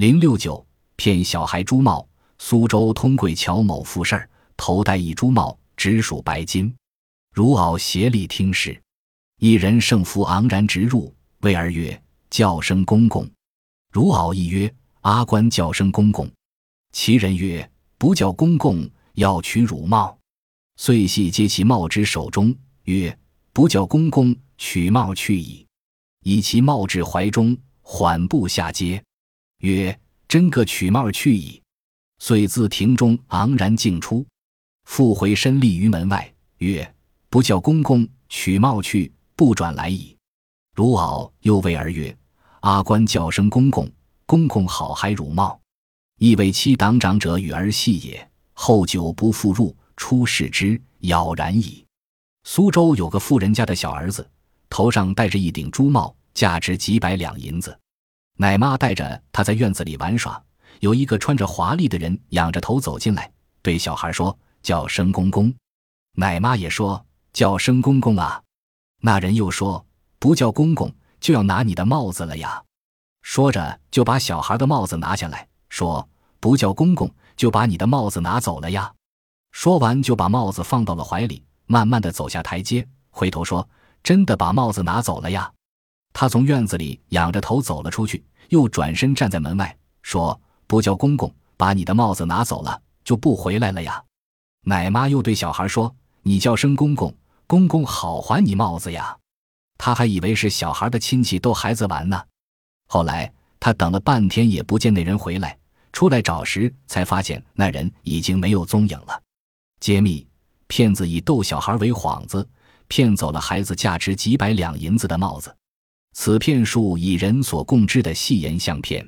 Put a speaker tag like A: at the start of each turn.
A: 零六九骗小孩珠帽。苏州通贵桥某富事儿，头戴一珠帽，直属白金。如敖协力听事，一人圣服昂然直入，谓儿曰：“叫声公公。”如敖亦曰：“阿官叫声公公。”其人曰：“不叫公公，要取乳帽。”遂系接其帽之手中，曰：“不叫公公，取帽去矣。”以其帽至怀中，缓步下阶，曰：“真个取帽去矣。”遂自庭中昂然径出，复回身立于门外，曰：“不叫公公取帽去，不转来矣。”如敖又谓儿曰：“阿官叫声公公，公公好嗨乳帽，亦为其党长者与儿戏也。后久不复入，出视之，杳然矣。”苏州有个富人家的小儿子，头上戴着一顶珠帽，价值几百两银子。奶妈带着他在院子里玩耍。有一个穿着华丽的人仰着头走进来，对小孩说：“叫声公公。”奶妈也说：“叫声公公啊。”那人又说：“不叫公公，就要拿你的帽子了呀。”说着就把小孩的帽子拿下来说：“不叫公公，就把你的帽子拿走了呀。”说完就把帽子放到了怀里，慢慢的走下台阶，回头说：“真的把帽子拿走了呀。”他从院子里仰着头走了出去，又转身站在门外说。不叫公公，把你的帽子拿走了，就不回来了呀。奶妈又对小孩说：“你叫声公公，公公好还你帽子呀。”他还以为是小孩的亲戚逗孩子玩呢。后来他等了半天也不见那人回来，出来找时才发现那人已经没有踪影了。揭秘：骗子以逗小孩为幌子，骗走了孩子价值几百两银子的帽子。此骗术以人所共知的戏言相片。